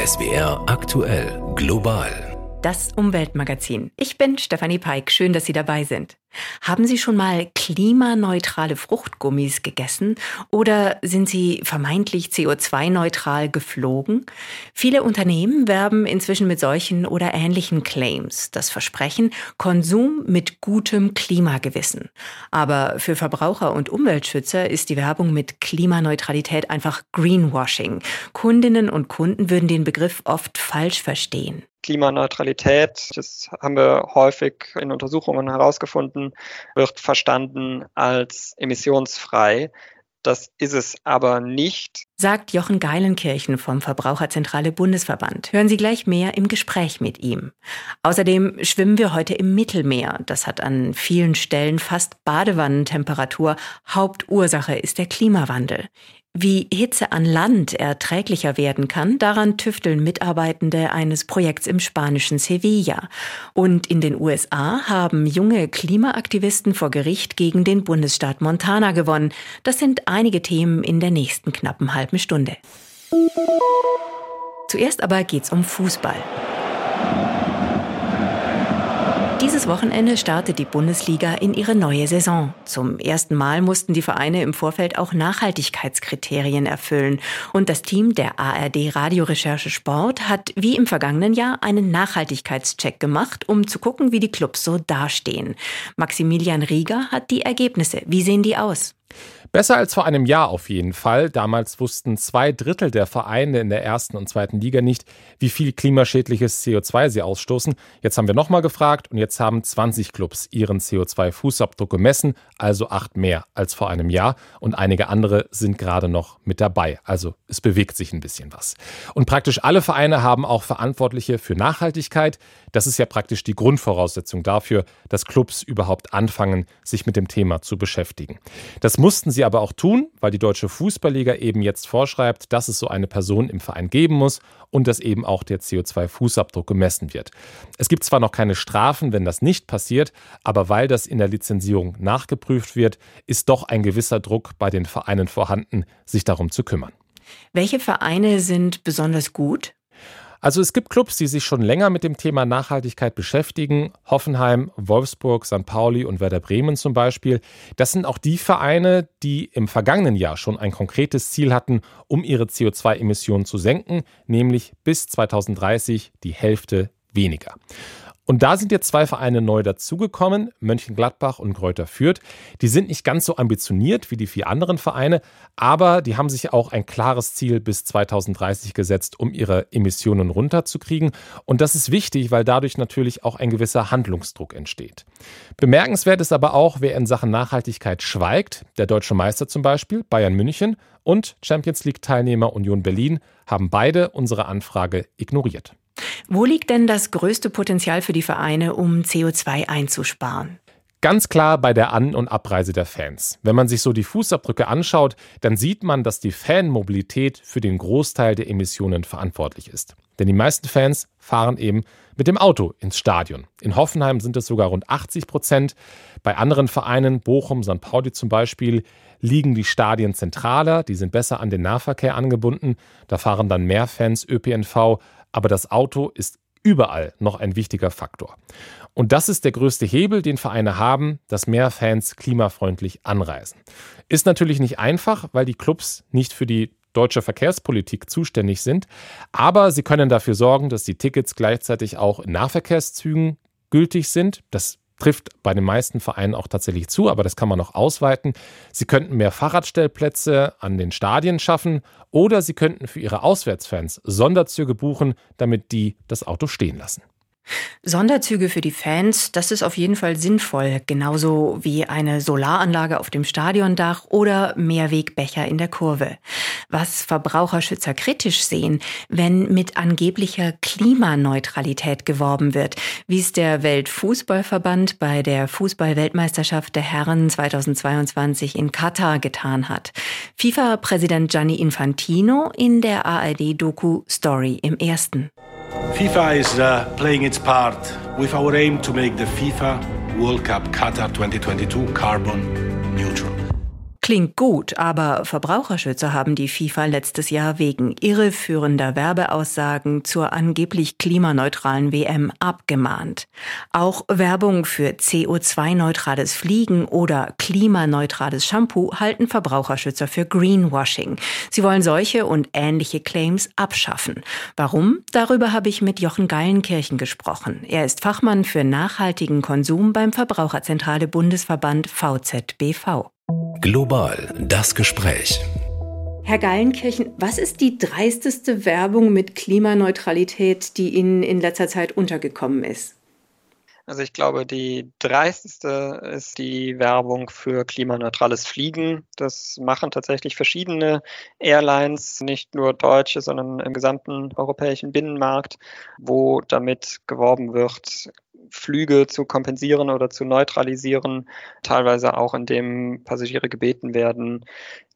SWR aktuell global. Das Umweltmagazin. Ich bin Stefanie Peik. Schön, dass Sie dabei sind. Haben Sie schon mal klimaneutrale Fruchtgummis gegessen oder sind Sie vermeintlich CO2-neutral geflogen? Viele Unternehmen werben inzwischen mit solchen oder ähnlichen Claims. Das Versprechen Konsum mit gutem Klimagewissen. Aber für Verbraucher und Umweltschützer ist die Werbung mit Klimaneutralität einfach Greenwashing. Kundinnen und Kunden würden den Begriff oft falsch verstehen. Klimaneutralität, das haben wir häufig in Untersuchungen herausgefunden, wird verstanden als emissionsfrei. Das ist es aber nicht. Sagt Jochen Geilenkirchen vom Verbraucherzentrale Bundesverband. Hören Sie gleich mehr im Gespräch mit ihm. Außerdem schwimmen wir heute im Mittelmeer. Das hat an vielen Stellen fast Badewannentemperatur. Hauptursache ist der Klimawandel. Wie Hitze an Land erträglicher werden kann, daran tüfteln Mitarbeitende eines Projekts im spanischen Sevilla. Und in den USA haben junge Klimaaktivisten vor Gericht gegen den Bundesstaat Montana gewonnen. Das sind einige Themen in der nächsten knappen halben Stunde. Zuerst aber geht's um Fußball. Dieses Wochenende startet die Bundesliga in ihre neue Saison. Zum ersten Mal mussten die Vereine im Vorfeld auch Nachhaltigkeitskriterien erfüllen. Und das Team der ARD Radiorecherche Sport hat wie im vergangenen Jahr einen Nachhaltigkeitscheck gemacht, um zu gucken, wie die Clubs so dastehen. Maximilian Rieger hat die Ergebnisse. Wie sehen die aus? Besser als vor einem Jahr auf jeden Fall. Damals wussten zwei Drittel der Vereine in der ersten und zweiten Liga nicht, wie viel klimaschädliches CO2 sie ausstoßen. Jetzt haben wir nochmal gefragt und jetzt haben 20 Clubs ihren CO2-Fußabdruck gemessen, also acht mehr als vor einem Jahr. Und einige andere sind gerade noch mit dabei. Also es bewegt sich ein bisschen was. Und praktisch alle Vereine haben auch Verantwortliche für Nachhaltigkeit. Das ist ja praktisch die Grundvoraussetzung dafür, dass Clubs überhaupt anfangen, sich mit dem Thema zu beschäftigen. Das mussten sie aber auch tun, weil die Deutsche Fußballliga eben jetzt vorschreibt, dass es so eine Person im Verein geben muss und dass eben auch der CO2-Fußabdruck gemessen wird. Es gibt zwar noch keine Strafen, wenn das nicht passiert, aber weil das in der Lizenzierung nachgeprüft wird, ist doch ein gewisser Druck bei den Vereinen vorhanden, sich darum zu kümmern. Welche Vereine sind besonders gut? Also es gibt Clubs, die sich schon länger mit dem Thema Nachhaltigkeit beschäftigen. Hoffenheim, Wolfsburg, St. Pauli und Werder Bremen zum Beispiel. Das sind auch die Vereine, die im vergangenen Jahr schon ein konkretes Ziel hatten, um ihre CO2-Emissionen zu senken, nämlich bis 2030 die Hälfte weniger. Und da sind jetzt zwei Vereine neu dazugekommen, Mönchengladbach und Kräuter Fürth. Die sind nicht ganz so ambitioniert wie die vier anderen Vereine, aber die haben sich auch ein klares Ziel bis 2030 gesetzt, um ihre Emissionen runterzukriegen. Und das ist wichtig, weil dadurch natürlich auch ein gewisser Handlungsdruck entsteht. Bemerkenswert ist aber auch, wer in Sachen Nachhaltigkeit schweigt. Der deutsche Meister zum Beispiel, Bayern München und Champions League-Teilnehmer Union Berlin haben beide unsere Anfrage ignoriert. Wo liegt denn das größte Potenzial für die Vereine, um CO2 einzusparen? Ganz klar bei der An- und Abreise der Fans. Wenn man sich so die Fußabdrücke anschaut, dann sieht man, dass die Fanmobilität für den Großteil der Emissionen verantwortlich ist. Denn die meisten Fans fahren eben mit dem Auto ins Stadion. In Hoffenheim sind es sogar rund 80 Prozent. Bei anderen Vereinen, Bochum, St. Pauli zum Beispiel, liegen die Stadien zentraler, die sind besser an den Nahverkehr angebunden. Da fahren dann mehr Fans ÖPNV aber das Auto ist überall noch ein wichtiger Faktor. Und das ist der größte Hebel, den Vereine haben, dass mehr Fans klimafreundlich anreisen. Ist natürlich nicht einfach, weil die Clubs nicht für die deutsche Verkehrspolitik zuständig sind, aber sie können dafür sorgen, dass die Tickets gleichzeitig auch in Nahverkehrszügen gültig sind. Das trifft bei den meisten Vereinen auch tatsächlich zu, aber das kann man noch ausweiten. Sie könnten mehr Fahrradstellplätze an den Stadien schaffen oder sie könnten für ihre Auswärtsfans Sonderzüge buchen, damit die das Auto stehen lassen. Sonderzüge für die Fans, das ist auf jeden Fall sinnvoll, genauso wie eine Solaranlage auf dem Stadiondach oder Mehrwegbecher in der Kurve. Was Verbraucherschützer kritisch sehen, wenn mit angeblicher Klimaneutralität geworben wird, wie es der Weltfußballverband bei der Fußballweltmeisterschaft der Herren 2022 in Katar getan hat. FIFA-Präsident Gianni Infantino in der ARD-Doku Story im Ersten. FIFA is uh, playing its part with our aim to make the FIFA World Cup Qatar 2022 carbon neutral. Klingt gut, aber Verbraucherschützer haben die FIFA letztes Jahr wegen irreführender Werbeaussagen zur angeblich klimaneutralen WM abgemahnt. Auch Werbung für CO2-neutrales Fliegen oder klimaneutrales Shampoo halten Verbraucherschützer für Greenwashing. Sie wollen solche und ähnliche Claims abschaffen. Warum? Darüber habe ich mit Jochen Geilenkirchen gesprochen. Er ist Fachmann für nachhaltigen Konsum beim Verbraucherzentrale Bundesverband VZBV. Global das Gespräch. Herr Gallenkirchen, was ist die dreisteste Werbung mit Klimaneutralität, die Ihnen in letzter Zeit untergekommen ist? Also ich glaube, die dreisteste ist die Werbung für klimaneutrales Fliegen. Das machen tatsächlich verschiedene Airlines, nicht nur deutsche, sondern im gesamten europäischen Binnenmarkt, wo damit geworben wird, Flüge zu kompensieren oder zu neutralisieren, teilweise auch indem Passagiere gebeten werden,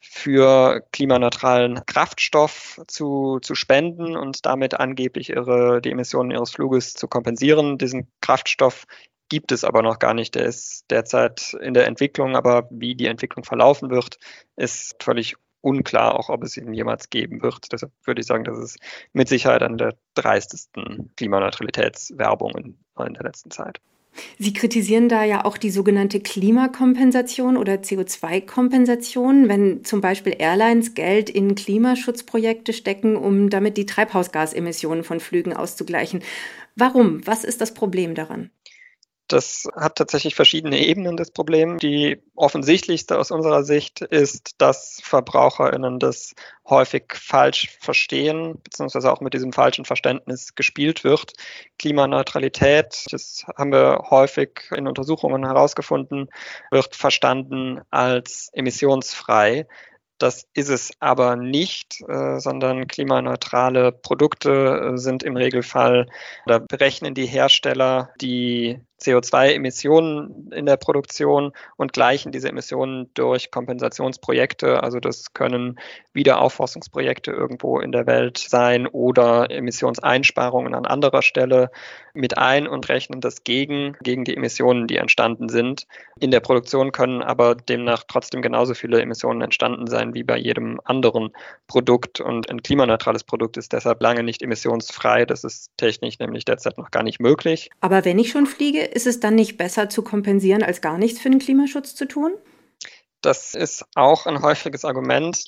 für klimaneutralen Kraftstoff zu, zu spenden und damit angeblich ihre, die Emissionen ihres Fluges zu kompensieren. Diesen Kraftstoff gibt es aber noch gar nicht. Der ist derzeit in der Entwicklung, aber wie die Entwicklung verlaufen wird, ist völlig unklar, auch ob es ihn jemals geben wird. Deshalb würde ich sagen, das ist mit Sicherheit eine der dreistesten Klimaneutralitätswerbungen in der letzten Zeit. Sie kritisieren da ja auch die sogenannte Klimakompensation oder CO2-Kompensation, wenn zum Beispiel Airlines Geld in Klimaschutzprojekte stecken, um damit die Treibhausgasemissionen von Flügen auszugleichen. Warum? Was ist das Problem daran? Das hat tatsächlich verschiedene Ebenen des Problems. Die offensichtlichste aus unserer Sicht ist, dass VerbraucherInnen das häufig falsch verstehen, beziehungsweise auch mit diesem falschen Verständnis gespielt wird. Klimaneutralität, das haben wir häufig in Untersuchungen herausgefunden, wird verstanden als emissionsfrei. Das ist es aber nicht, äh, sondern klimaneutrale Produkte äh, sind im Regelfall, da berechnen die Hersteller die CO2-Emissionen in der Produktion und gleichen diese Emissionen durch Kompensationsprojekte. Also das können Wiederaufforstungsprojekte irgendwo in der Welt sein oder Emissionseinsparungen an anderer Stelle mit ein und rechnen das gegen, gegen die Emissionen, die entstanden sind. In der Produktion können aber demnach trotzdem genauso viele Emissionen entstanden sein wie bei jedem anderen Produkt. Und ein klimaneutrales Produkt ist deshalb lange nicht emissionsfrei. Das ist technisch nämlich derzeit noch gar nicht möglich. Aber wenn ich schon fliege, ist es dann nicht besser zu kompensieren, als gar nichts für den Klimaschutz zu tun? Das ist auch ein häufiges Argument.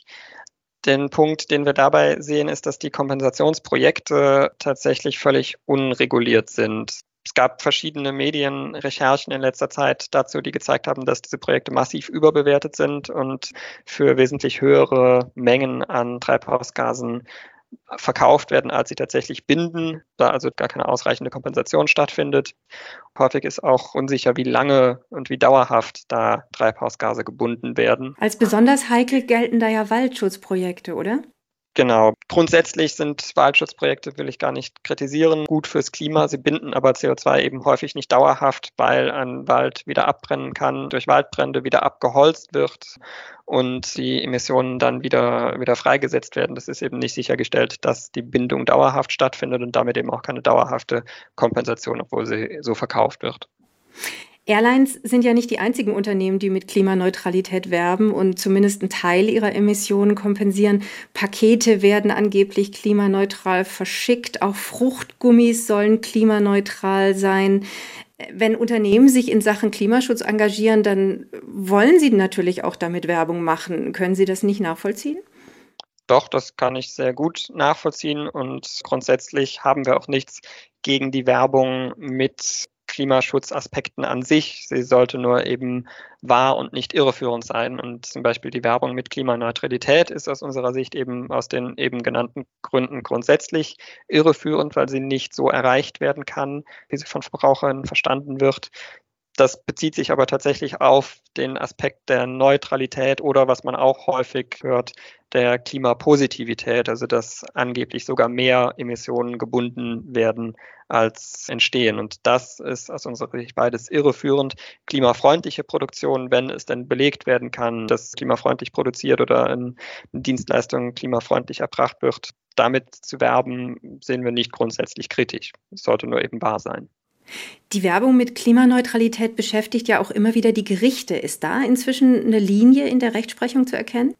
Den Punkt, den wir dabei sehen, ist, dass die Kompensationsprojekte tatsächlich völlig unreguliert sind. Es gab verschiedene Medienrecherchen in letzter Zeit dazu, die gezeigt haben, dass diese Projekte massiv überbewertet sind und für wesentlich höhere Mengen an Treibhausgasen verkauft werden, als sie tatsächlich binden, da also gar keine ausreichende Kompensation stattfindet. Häufig ist auch unsicher, wie lange und wie dauerhaft da Treibhausgase gebunden werden. Als besonders heikel gelten da ja Waldschutzprojekte, oder? Genau. Grundsätzlich sind Waldschutzprojekte, will ich gar nicht kritisieren, gut fürs Klima. Sie binden aber CO2 eben häufig nicht dauerhaft, weil ein Wald wieder abbrennen kann, durch Waldbrände wieder abgeholzt wird und die Emissionen dann wieder, wieder freigesetzt werden. Das ist eben nicht sichergestellt, dass die Bindung dauerhaft stattfindet und damit eben auch keine dauerhafte Kompensation, obwohl sie so verkauft wird. Airlines sind ja nicht die einzigen Unternehmen, die mit Klimaneutralität werben und zumindest einen Teil ihrer Emissionen kompensieren. Pakete werden angeblich klimaneutral verschickt. Auch Fruchtgummis sollen klimaneutral sein. Wenn Unternehmen sich in Sachen Klimaschutz engagieren, dann wollen sie natürlich auch damit Werbung machen. Können Sie das nicht nachvollziehen? Doch, das kann ich sehr gut nachvollziehen und grundsätzlich haben wir auch nichts gegen die Werbung mit Klimaschutzaspekten an sich. Sie sollte nur eben wahr und nicht irreführend sein. Und zum Beispiel die Werbung mit Klimaneutralität ist aus unserer Sicht eben aus den eben genannten Gründen grundsätzlich irreführend, weil sie nicht so erreicht werden kann, wie sie von Verbrauchern verstanden wird. Das bezieht sich aber tatsächlich auf den Aspekt der Neutralität oder was man auch häufig hört, der Klimapositivität, also dass angeblich sogar mehr Emissionen gebunden werden als entstehen. Und das ist aus unserer Sicht beides irreführend. Klimafreundliche Produktion, wenn es denn belegt werden kann, dass klimafreundlich produziert oder in Dienstleistungen klimafreundlich erbracht wird, damit zu werben, sehen wir nicht grundsätzlich kritisch. Es sollte nur eben wahr sein. Die Werbung mit Klimaneutralität beschäftigt ja auch immer wieder die Gerichte. Ist da inzwischen eine Linie in der Rechtsprechung zu erkennen?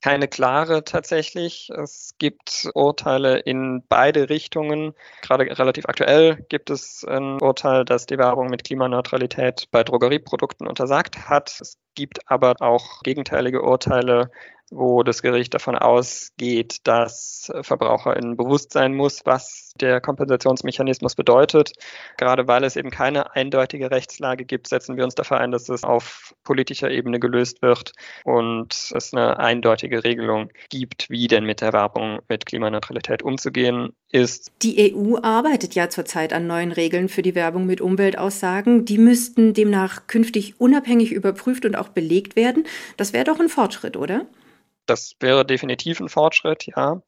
keine klare tatsächlich. Es gibt Urteile in beide Richtungen. Gerade relativ aktuell gibt es ein Urteil, das die Werbung mit Klimaneutralität bei Drogerieprodukten untersagt hat. Es gibt aber auch gegenteilige Urteile, wo das Gericht davon ausgeht, dass VerbraucherInnen bewusst sein muss, was der Kompensationsmechanismus bedeutet. Gerade weil es eben keine eindeutige Rechtslage gibt, setzen wir uns dafür ein, dass es auf politischer Ebene gelöst wird und es eine eindeutige Regelung gibt, wie denn mit der Werbung mit Klimaneutralität umzugehen ist. Die EU arbeitet ja zurzeit an neuen Regeln für die Werbung mit Umweltaussagen. Die müssten demnach künftig unabhängig überprüft und auch belegt werden. Das wäre doch ein Fortschritt, oder? Das wäre definitiv ein Fortschritt, ja.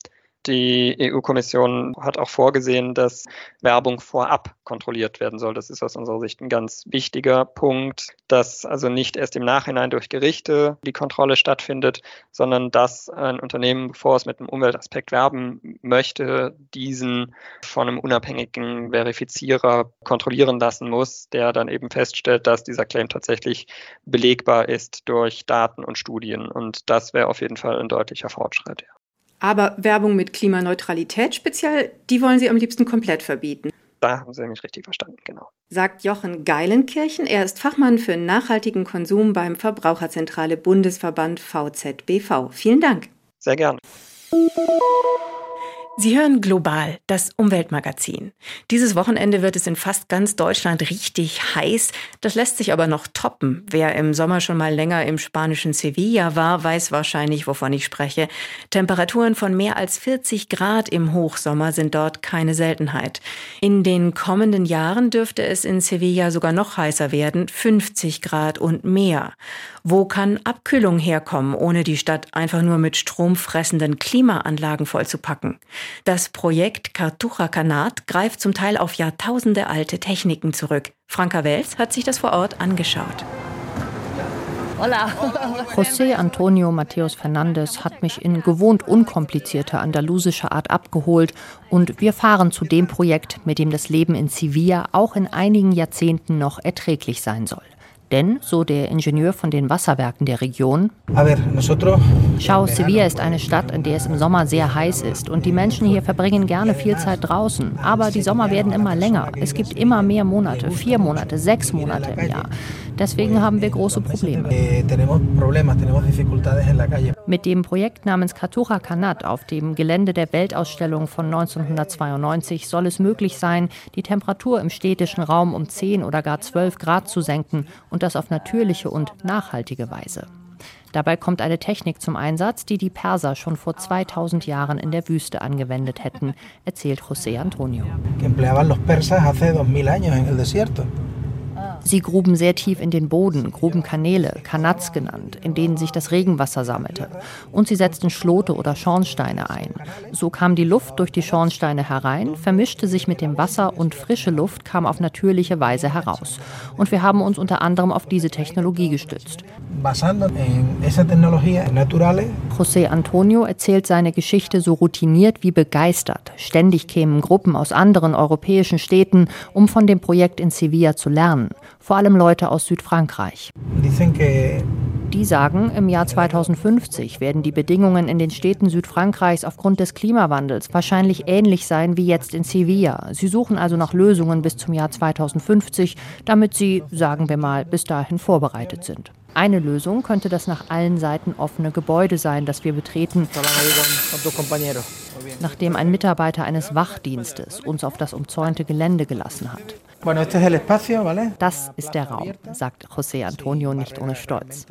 Die EU-Kommission hat auch vorgesehen, dass Werbung vorab kontrolliert werden soll. Das ist aus unserer Sicht ein ganz wichtiger Punkt, dass also nicht erst im Nachhinein durch Gerichte die Kontrolle stattfindet, sondern dass ein Unternehmen, bevor es mit einem Umweltaspekt werben möchte, diesen von einem unabhängigen Verifizierer kontrollieren lassen muss, der dann eben feststellt, dass dieser Claim tatsächlich belegbar ist durch Daten und Studien. Und das wäre auf jeden Fall ein deutlicher Fortschritt. Ja. Aber Werbung mit Klimaneutralität speziell, die wollen Sie am liebsten komplett verbieten. Da haben Sie mich richtig verstanden, genau. Sagt Jochen Geilenkirchen. Er ist Fachmann für nachhaltigen Konsum beim Verbraucherzentrale Bundesverband VZBV. Vielen Dank. Sehr gerne. Sie hören global das Umweltmagazin. Dieses Wochenende wird es in fast ganz Deutschland richtig heiß. Das lässt sich aber noch toppen. Wer im Sommer schon mal länger im spanischen Sevilla war, weiß wahrscheinlich, wovon ich spreche. Temperaturen von mehr als 40 Grad im Hochsommer sind dort keine Seltenheit. In den kommenden Jahren dürfte es in Sevilla sogar noch heißer werden, 50 Grad und mehr. Wo kann Abkühlung herkommen, ohne die Stadt einfach nur mit stromfressenden Klimaanlagen vollzupacken? Das Projekt Cartuja Canat greift zum Teil auf Jahrtausende alte Techniken zurück. Franka Wels hat sich das vor Ort angeschaut. Hola. José Antonio Mateos Fernandes hat mich in gewohnt unkomplizierter andalusischer Art abgeholt und wir fahren zu dem Projekt, mit dem das Leben in Sevilla auch in einigen Jahrzehnten noch erträglich sein soll. Denn, so der Ingenieur von den Wasserwerken der Region, Schau, Sevilla ist eine Stadt, in der es im Sommer sehr heiß ist und die Menschen hier verbringen gerne viel Zeit draußen. Aber die Sommer werden immer länger. Es gibt immer mehr Monate, vier Monate, sechs Monate im Jahr. Deswegen haben wir große Probleme. Eh, Mit dem Projekt namens Cartuja Canat auf dem Gelände der Weltausstellung von 1992 soll es möglich sein, die Temperatur im städtischen Raum um 10 oder gar 12 Grad zu senken und das auf natürliche und nachhaltige Weise. Dabei kommt eine Technik zum Einsatz, die die Perser schon vor 2000 Jahren in der Wüste angewendet hätten, erzählt José Antonio. Sie gruben sehr tief in den Boden, gruben Kanäle, Kanats genannt, in denen sich das Regenwasser sammelte. Und sie setzten Schlote oder Schornsteine ein. So kam die Luft durch die Schornsteine herein, vermischte sich mit dem Wasser und frische Luft kam auf natürliche Weise heraus. Und wir haben uns unter anderem auf diese Technologie gestützt. José Antonio erzählt seine Geschichte so routiniert wie begeistert. Ständig kämen Gruppen aus anderen europäischen Städten, um von dem Projekt in Sevilla zu lernen vor allem Leute aus Südfrankreich. Die sagen, im Jahr 2050 werden die Bedingungen in den Städten Südfrankreichs aufgrund des Klimawandels wahrscheinlich ähnlich sein wie jetzt in Sevilla. Sie suchen also nach Lösungen bis zum Jahr 2050, damit sie, sagen wir mal, bis dahin vorbereitet sind. Eine Lösung könnte das nach allen Seiten offene Gebäude sein, das wir betreten, nachdem ein Mitarbeiter eines Wachdienstes uns auf das umzäunte Gelände gelassen hat. Das ist der Raum, sagt José Antonio nicht ohne Stolz.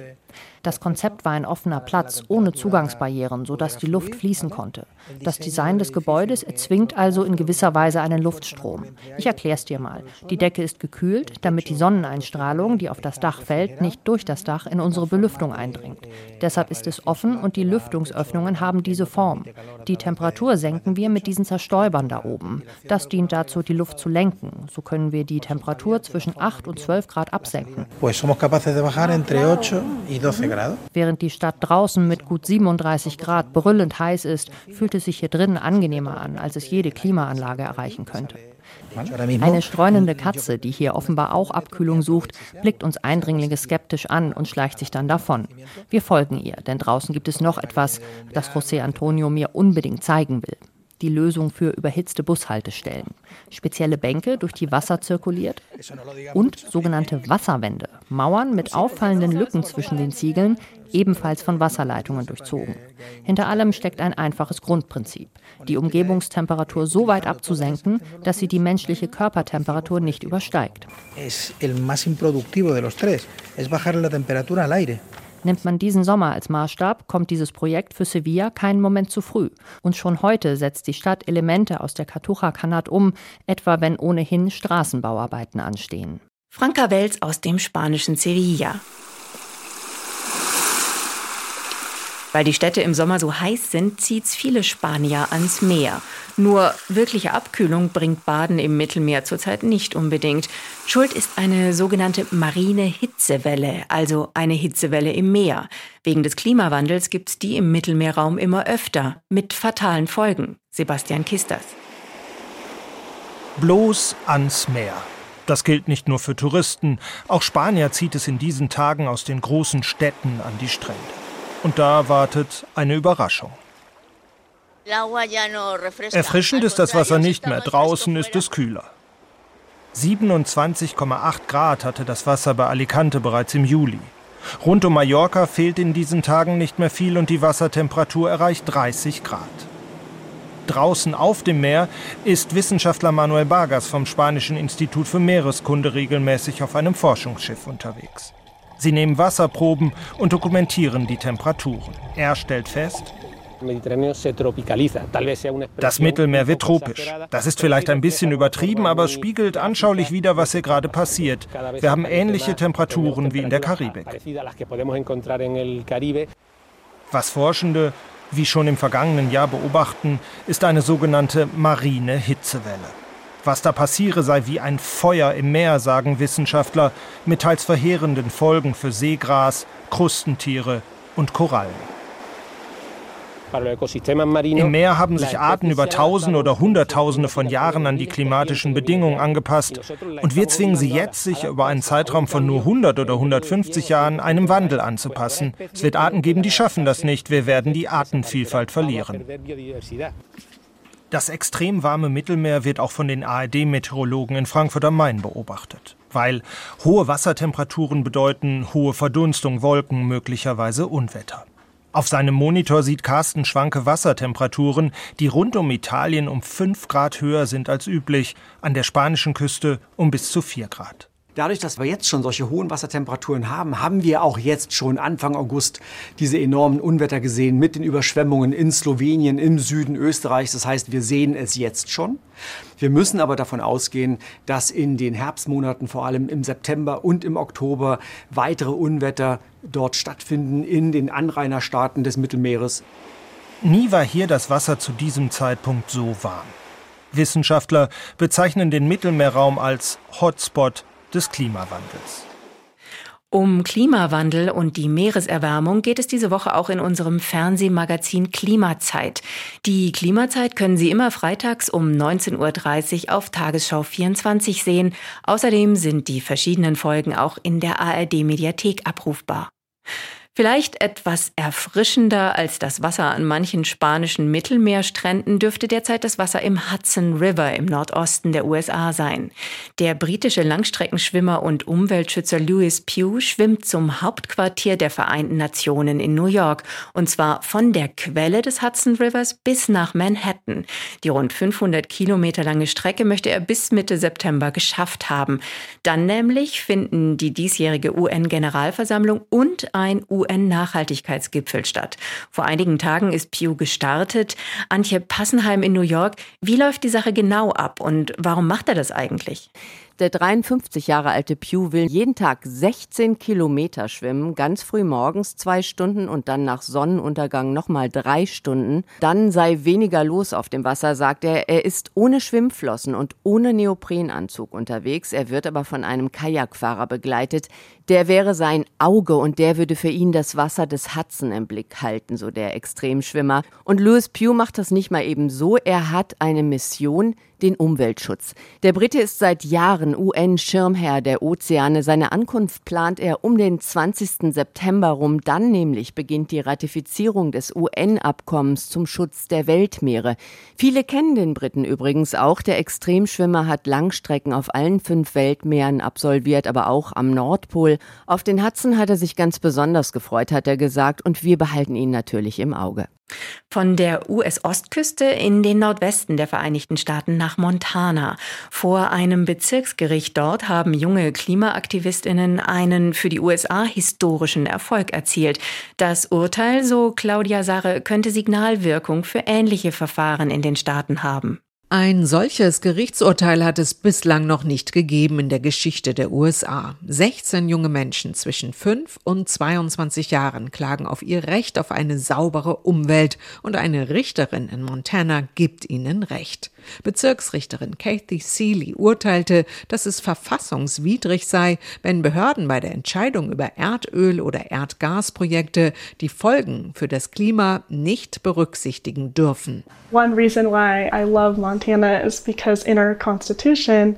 Das Konzept war ein offener Platz ohne Zugangsbarrieren, sodass die Luft fließen konnte. Das Design des Gebäudes erzwingt also in gewisser Weise einen Luftstrom. Ich erkläre es dir mal. Die Decke ist gekühlt, damit die Sonneneinstrahlung, die auf das Dach fällt, nicht durch das Dach in unsere Belüftung eindringt. Deshalb ist es offen und die Lüftungsöffnungen haben diese Form. Die Temperatur senken wir mit diesen Zerstäubern da oben. Das dient dazu, die Luft zu lenken. So können wir die Temperatur zwischen 8 und 12 Grad absenken. Pues somos capaces de bajar entre 8 y 12 Während die Stadt draußen mit gut 37 Grad brüllend heiß ist, fühlt sich hier drinnen angenehmer an, als es jede Klimaanlage erreichen könnte. Eine streunende Katze, die hier offenbar auch Abkühlung sucht, blickt uns Eindringlinge skeptisch an und schleicht sich dann davon. Wir folgen ihr, denn draußen gibt es noch etwas, das José Antonio mir unbedingt zeigen will die Lösung für überhitzte Bushaltestellen. Spezielle Bänke, durch die Wasser zirkuliert und sogenannte Wasserwände, Mauern mit auffallenden Lücken zwischen den Ziegeln, ebenfalls von Wasserleitungen durchzogen. Hinter allem steckt ein einfaches Grundprinzip, die Umgebungstemperatur so weit abzusenken, dass sie die menschliche Körpertemperatur nicht übersteigt. Es el más improductivo de los tres, es bajar la temperatura. Nimmt man diesen Sommer als Maßstab, kommt dieses Projekt für Sevilla keinen Moment zu früh. Und schon heute setzt die Stadt Elemente aus der Cartuja-Kanat um, etwa wenn ohnehin Straßenbauarbeiten anstehen. Franka Wels aus dem spanischen Sevilla. Weil die Städte im Sommer so heiß sind, zieht's viele Spanier ans Meer. Nur wirkliche Abkühlung bringt Baden im Mittelmeer zurzeit nicht unbedingt. Schuld ist eine sogenannte marine Hitzewelle, also eine Hitzewelle im Meer. Wegen des Klimawandels gibt's die im Mittelmeerraum immer öfter, mit fatalen Folgen. Sebastian Kisters. Bloß ans Meer. Das gilt nicht nur für Touristen, auch Spanier zieht es in diesen Tagen aus den großen Städten an die Strände. Und da wartet eine Überraschung. Erfrischend ist das Wasser nicht mehr, draußen ist es kühler. 27,8 Grad hatte das Wasser bei Alicante bereits im Juli. Rund um Mallorca fehlt in diesen Tagen nicht mehr viel und die Wassertemperatur erreicht 30 Grad. Draußen auf dem Meer ist Wissenschaftler Manuel Vargas vom Spanischen Institut für Meereskunde regelmäßig auf einem Forschungsschiff unterwegs. Sie nehmen Wasserproben und dokumentieren die Temperaturen. Er stellt fest, das Mittelmeer wird tropisch. Das ist vielleicht ein bisschen übertrieben, aber es spiegelt anschaulich wider, was hier gerade passiert. Wir haben ähnliche Temperaturen wie in der Karibik. Was Forschende, wie schon im vergangenen Jahr beobachten, ist eine sogenannte marine Hitzewelle. Was da passiere, sei wie ein Feuer im Meer, sagen Wissenschaftler, mit teils verheerenden Folgen für Seegras, Krustentiere und Korallen. Im Meer haben sich Arten über Tausende oder Hunderttausende von Jahren an die klimatischen Bedingungen angepasst und wir zwingen sie jetzt, sich über einen Zeitraum von nur 100 oder 150 Jahren einem Wandel anzupassen. Es wird Arten geben, die schaffen das nicht. Wir werden die Artenvielfalt verlieren. Das extrem warme Mittelmeer wird auch von den ARD-Meteorologen in Frankfurt am Main beobachtet, weil hohe Wassertemperaturen bedeuten hohe Verdunstung, Wolken, möglicherweise Unwetter. Auf seinem Monitor sieht Carsten schwanke Wassertemperaturen, die rund um Italien um 5 Grad höher sind als üblich, an der spanischen Küste um bis zu 4 Grad. Dadurch, dass wir jetzt schon solche hohen Wassertemperaturen haben, haben wir auch jetzt schon Anfang August diese enormen Unwetter gesehen mit den Überschwemmungen in Slowenien, im Süden Österreichs. Das heißt, wir sehen es jetzt schon. Wir müssen aber davon ausgehen, dass in den Herbstmonaten, vor allem im September und im Oktober, weitere Unwetter dort stattfinden in den Anrainerstaaten des Mittelmeeres. Nie war hier das Wasser zu diesem Zeitpunkt so warm. Wissenschaftler bezeichnen den Mittelmeerraum als Hotspot des Klimawandels. Um Klimawandel und die Meereserwärmung geht es diese Woche auch in unserem Fernsehmagazin Klimazeit. Die Klimazeit können Sie immer freitags um 19.30 Uhr auf Tagesschau 24 sehen. Außerdem sind die verschiedenen Folgen auch in der ARD Mediathek abrufbar. Vielleicht etwas erfrischender als das Wasser an manchen spanischen Mittelmeerstränden dürfte derzeit das Wasser im Hudson River im Nordosten der USA sein. Der britische Langstreckenschwimmer und Umweltschützer Louis Pugh schwimmt zum Hauptquartier der Vereinten Nationen in New York und zwar von der Quelle des Hudson Rivers bis nach Manhattan. Die rund 500 Kilometer lange Strecke möchte er bis Mitte September geschafft haben. Dann nämlich finden die diesjährige UN-Generalversammlung und ein UN-Nachhaltigkeitsgipfel statt. Vor einigen Tagen ist Pew gestartet. Antje Passenheim in New York. Wie läuft die Sache genau ab und warum macht er das eigentlich? Der 53 Jahre alte Pew will jeden Tag 16 Kilometer schwimmen, ganz früh morgens zwei Stunden und dann nach Sonnenuntergang nochmal drei Stunden. Dann sei weniger los auf dem Wasser, sagt er. Er ist ohne Schwimmflossen und ohne Neoprenanzug unterwegs. Er wird aber von einem Kajakfahrer begleitet. Der wäre sein Auge und der würde für ihn das Wasser des Hudson im Blick halten, so der Extremschwimmer. Und Louis Pugh macht das nicht mal eben so. Er hat eine Mission, den Umweltschutz. Der Brite ist seit Jahren UN-Schirmherr der Ozeane. Seine Ankunft plant er um den 20. September rum. Dann nämlich beginnt die Ratifizierung des UN-Abkommens zum Schutz der Weltmeere. Viele kennen den Briten übrigens auch. Der Extremschwimmer hat Langstrecken auf allen fünf Weltmeeren absolviert, aber auch am Nordpol. Auf den Hudson hat er sich ganz besonders gefreut, hat er gesagt, und wir behalten ihn natürlich im Auge. Von der US-Ostküste in den Nordwesten der Vereinigten Staaten nach Montana. Vor einem Bezirksgericht dort haben junge Klimaaktivistinnen einen für die USA historischen Erfolg erzielt. Das Urteil, so Claudia Sarre, könnte Signalwirkung für ähnliche Verfahren in den Staaten haben. Ein solches Gerichtsurteil hat es bislang noch nicht gegeben in der Geschichte der USA. 16 junge Menschen zwischen 5 und 22 Jahren klagen auf ihr Recht auf eine saubere Umwelt und eine Richterin in Montana gibt ihnen Recht. Bezirksrichterin Kathy Seeley urteilte, dass es verfassungswidrig sei, wenn Behörden bei der Entscheidung über Erdöl- oder Erdgasprojekte die Folgen für das Klima nicht berücksichtigen dürfen. One reason why I love Montana is because in our constitution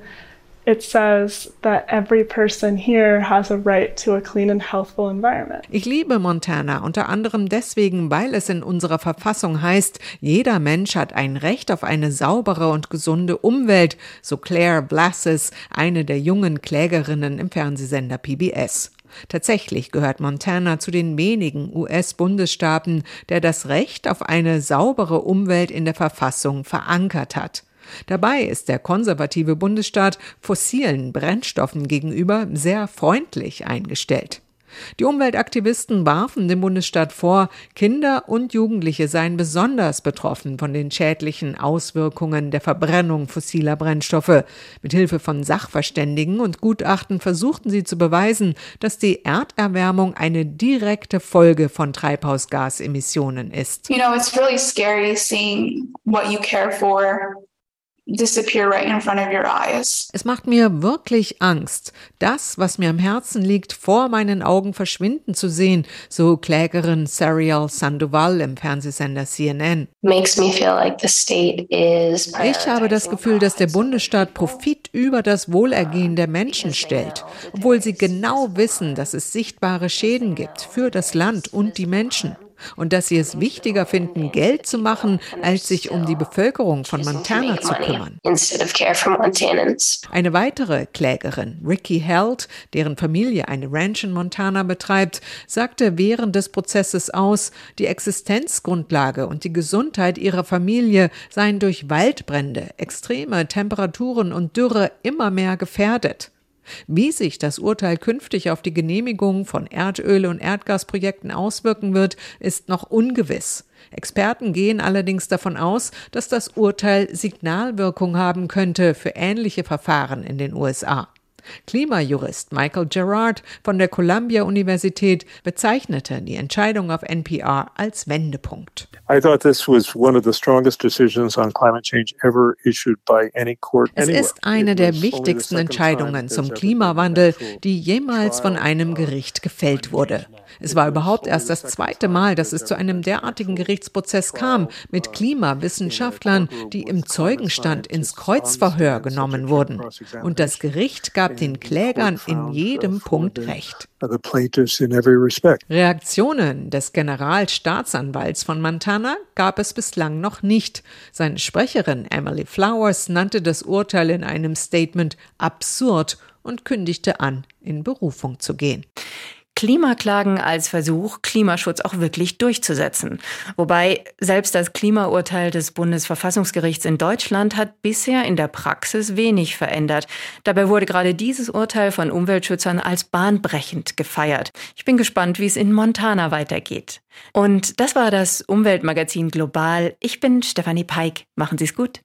it says that every person here has a right to a clean and healthful environment. Ich liebe Montana unter anderem deswegen, weil es in unserer Verfassung heißt, jeder Mensch hat ein Recht auf eine saubere und gesunde Umwelt, so Claire Blasses, eine der jungen Klägerinnen im Fernsehsender PBS. Tatsächlich gehört Montana zu den wenigen US-Bundesstaaten, der das Recht auf eine saubere Umwelt in der Verfassung verankert hat. Dabei ist der konservative Bundesstaat fossilen Brennstoffen gegenüber sehr freundlich eingestellt. Die Umweltaktivisten warfen dem Bundesstaat vor, Kinder und Jugendliche seien besonders betroffen von den schädlichen Auswirkungen der Verbrennung fossiler Brennstoffe. Mit Hilfe von Sachverständigen und Gutachten versuchten sie zu beweisen, dass die Erderwärmung eine direkte Folge von Treibhausgasemissionen ist. You know, it's really scary seeing what you care for disappear right in front of your eyes. Es macht mir wirklich Angst, das, was mir am Herzen liegt, vor meinen Augen verschwinden zu sehen, so Klägerin Sariel Sandoval im Fernsehsender CNN. Makes me feel like the state is ich habe das Gefühl, dass der Bundesstaat Profit über das Wohlergehen der Menschen stellt, obwohl sie genau wissen, dass es sichtbare Schäden gibt für das Land und die Menschen und dass sie es wichtiger finden, Geld zu machen, als sich um die Bevölkerung von Montana zu kümmern. Eine weitere Klägerin, Ricky Held, deren Familie eine Ranch in Montana betreibt, sagte während des Prozesses aus, die Existenzgrundlage und die Gesundheit ihrer Familie seien durch Waldbrände, extreme Temperaturen und Dürre immer mehr gefährdet. Wie sich das Urteil künftig auf die Genehmigung von Erdöl- und Erdgasprojekten auswirken wird, ist noch ungewiss. Experten gehen allerdings davon aus, dass das Urteil Signalwirkung haben könnte für ähnliche Verfahren in den USA. Klimajurist Michael Gerard von der Columbia-Universität bezeichnete die Entscheidung auf NPR als Wendepunkt. Es ist eine der wichtigsten Entscheidungen zum Klimawandel, die jemals von einem Gericht gefällt wurde. Es war überhaupt erst das zweite Mal, dass es zu einem derartigen Gerichtsprozess kam, mit Klimawissenschaftlern, die im Zeugenstand ins Kreuzverhör genommen wurden. Und das Gericht gab den Klägern in jedem Punkt recht. Reaktionen des Generalstaatsanwalts von Montana gab es bislang noch nicht. Seine Sprecherin Emily Flowers nannte das Urteil in einem Statement absurd und kündigte an, in Berufung zu gehen. Klimaklagen als Versuch, Klimaschutz auch wirklich durchzusetzen. Wobei selbst das Klimaurteil des Bundesverfassungsgerichts in Deutschland hat bisher in der Praxis wenig verändert. Dabei wurde gerade dieses Urteil von Umweltschützern als bahnbrechend gefeiert. Ich bin gespannt, wie es in Montana weitergeht. Und das war das Umweltmagazin Global. Ich bin Stefanie Peik. Machen Sie es gut.